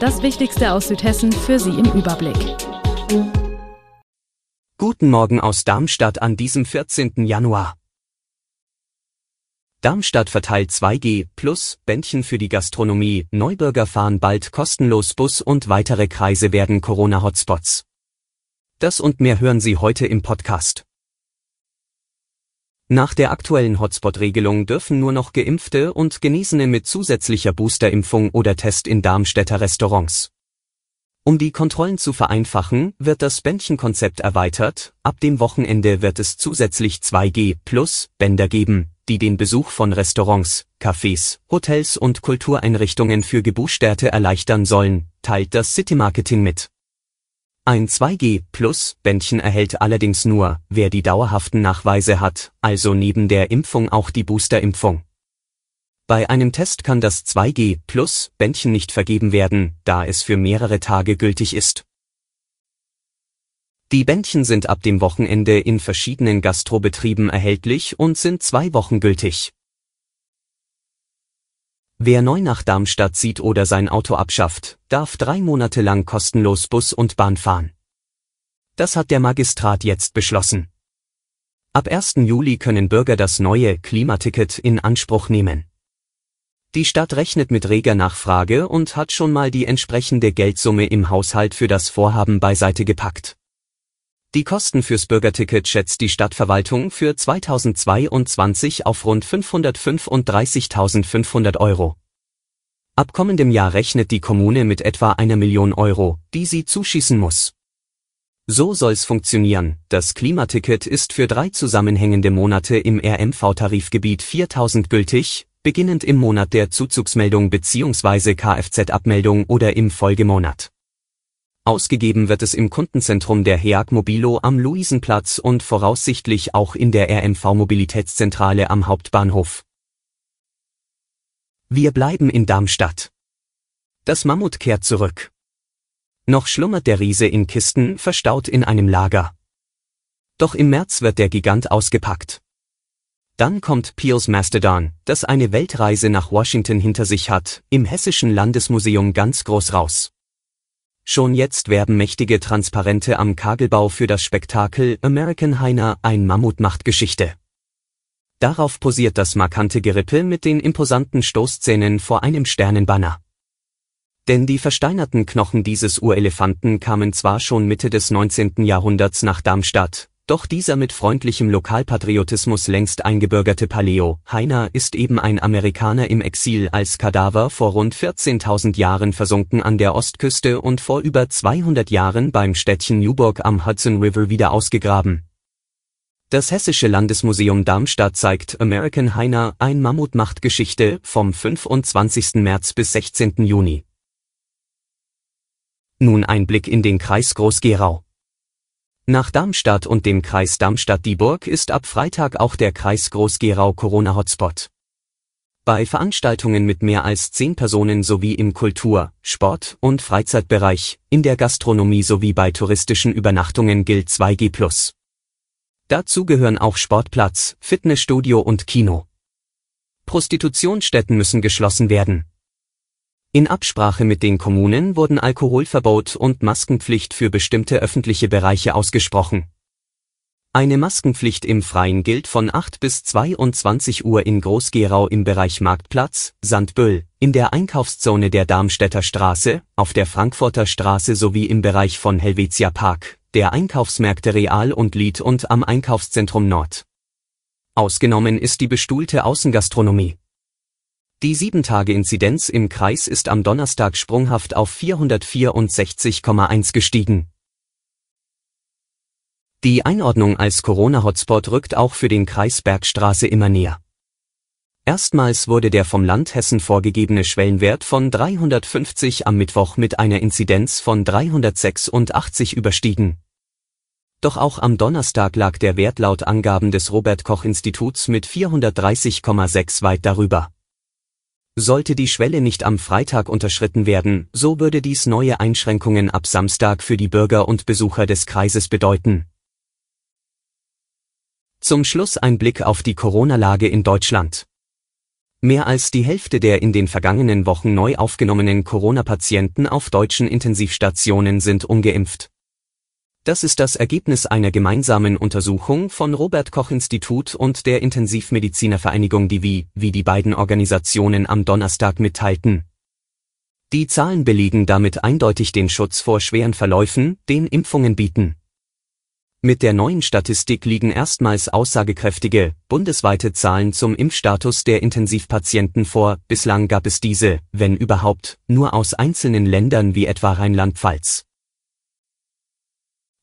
Das Wichtigste aus Südhessen für Sie im Überblick. Guten Morgen aus Darmstadt an diesem 14. Januar. Darmstadt verteilt 2G plus Bändchen für die Gastronomie, Neubürger fahren bald kostenlos Bus und weitere Kreise werden Corona-Hotspots. Das und mehr hören Sie heute im Podcast. Nach der aktuellen Hotspot-Regelung dürfen nur noch Geimpfte und Genesene mit zusätzlicher Boosterimpfung oder Test in Darmstädter Restaurants. Um die Kontrollen zu vereinfachen, wird das Bändchenkonzept erweitert, ab dem Wochenende wird es zusätzlich 2G plus Bänder geben, die den Besuch von Restaurants, Cafés, Hotels und Kultureinrichtungen für Gebuchsterte erleichtern sollen, teilt das City Marketing mit. Ein 2G-Plus-Bändchen erhält allerdings nur, wer die dauerhaften Nachweise hat, also neben der Impfung auch die Boosterimpfung. Bei einem Test kann das 2G-Plus-Bändchen nicht vergeben werden, da es für mehrere Tage gültig ist. Die Bändchen sind ab dem Wochenende in verschiedenen Gastrobetrieben erhältlich und sind zwei Wochen gültig. Wer neu nach Darmstadt zieht oder sein Auto abschafft, darf drei Monate lang kostenlos Bus und Bahn fahren. Das hat der Magistrat jetzt beschlossen. Ab 1. Juli können Bürger das neue Klimaticket in Anspruch nehmen. Die Stadt rechnet mit reger Nachfrage und hat schon mal die entsprechende Geldsumme im Haushalt für das Vorhaben beiseite gepackt. Die Kosten fürs Bürgerticket schätzt die Stadtverwaltung für 2022 auf rund 535.500 Euro. Ab kommendem Jahr rechnet die Kommune mit etwa einer Million Euro, die sie zuschießen muss. So soll's funktionieren. Das Klimaticket ist für drei zusammenhängende Monate im RMV-Tarifgebiet 4000 gültig, beginnend im Monat der Zuzugsmeldung bzw. Kfz-Abmeldung oder im Folgemonat. Ausgegeben wird es im Kundenzentrum der HEAG Mobilo am Luisenplatz und voraussichtlich auch in der RMV Mobilitätszentrale am Hauptbahnhof. Wir bleiben in Darmstadt. Das Mammut kehrt zurück. Noch schlummert der Riese in Kisten, verstaut in einem Lager. Doch im März wird der Gigant ausgepackt. Dann kommt Peels Mastodon, das eine Weltreise nach Washington hinter sich hat, im Hessischen Landesmuseum ganz groß raus. Schon jetzt werben mächtige Transparente am Kagelbau für das Spektakel American Heiner ein Mammut macht Geschichte. Darauf posiert das markante Gerippe mit den imposanten Stoßzähnen vor einem Sternenbanner. Denn die versteinerten Knochen dieses Urelefanten kamen zwar schon Mitte des 19. Jahrhunderts nach Darmstadt, doch dieser mit freundlichem Lokalpatriotismus längst eingebürgerte Paleo, Heiner ist eben ein Amerikaner im Exil als Kadaver vor rund 14.000 Jahren versunken an der Ostküste und vor über 200 Jahren beim Städtchen Newburgh am Hudson River wieder ausgegraben. Das Hessische Landesmuseum Darmstadt zeigt American Heiner ein Mammut macht Geschichte vom 25. März bis 16. Juni. Nun ein Blick in den Kreis Groß-Gerau. Nach Darmstadt und dem Kreis Darmstadt-Dieburg ist ab Freitag auch der Kreis Groß-Gerau Corona-Hotspot. Bei Veranstaltungen mit mehr als zehn Personen sowie im Kultur-, Sport- und Freizeitbereich, in der Gastronomie sowie bei touristischen Übernachtungen gilt 2G+. Dazu gehören auch Sportplatz, Fitnessstudio und Kino. Prostitutionsstätten müssen geschlossen werden. In Absprache mit den Kommunen wurden Alkoholverbot und Maskenpflicht für bestimmte öffentliche Bereiche ausgesprochen. Eine Maskenpflicht im Freien gilt von 8 bis 22 Uhr in Groß-Gerau im Bereich Marktplatz, Sandböll, in der Einkaufszone der Darmstädter Straße, auf der Frankfurter Straße sowie im Bereich von Helvetia Park, der Einkaufsmärkte Real und Lied und am Einkaufszentrum Nord. Ausgenommen ist die bestuhlte Außengastronomie. Die 7-Tage-Inzidenz im Kreis ist am Donnerstag sprunghaft auf 464,1 gestiegen. Die Einordnung als Corona-Hotspot rückt auch für den Kreis Bergstraße immer näher. Erstmals wurde der vom Land Hessen vorgegebene Schwellenwert von 350 am Mittwoch mit einer Inzidenz von 386 überstiegen. Doch auch am Donnerstag lag der Wert laut Angaben des Robert Koch Instituts mit 430,6 weit darüber. Sollte die Schwelle nicht am Freitag unterschritten werden, so würde dies neue Einschränkungen ab Samstag für die Bürger und Besucher des Kreises bedeuten. Zum Schluss ein Blick auf die Corona-Lage in Deutschland. Mehr als die Hälfte der in den vergangenen Wochen neu aufgenommenen Corona-Patienten auf deutschen Intensivstationen sind ungeimpft. Das ist das Ergebnis einer gemeinsamen Untersuchung von Robert Koch Institut und der Intensivmedizinervereinigung Divi, wie die beiden Organisationen am Donnerstag mitteilten. Die Zahlen belegen damit eindeutig den Schutz vor schweren Verläufen, den Impfungen bieten. Mit der neuen Statistik liegen erstmals aussagekräftige, bundesweite Zahlen zum Impfstatus der Intensivpatienten vor, bislang gab es diese, wenn überhaupt, nur aus einzelnen Ländern wie etwa Rheinland-Pfalz.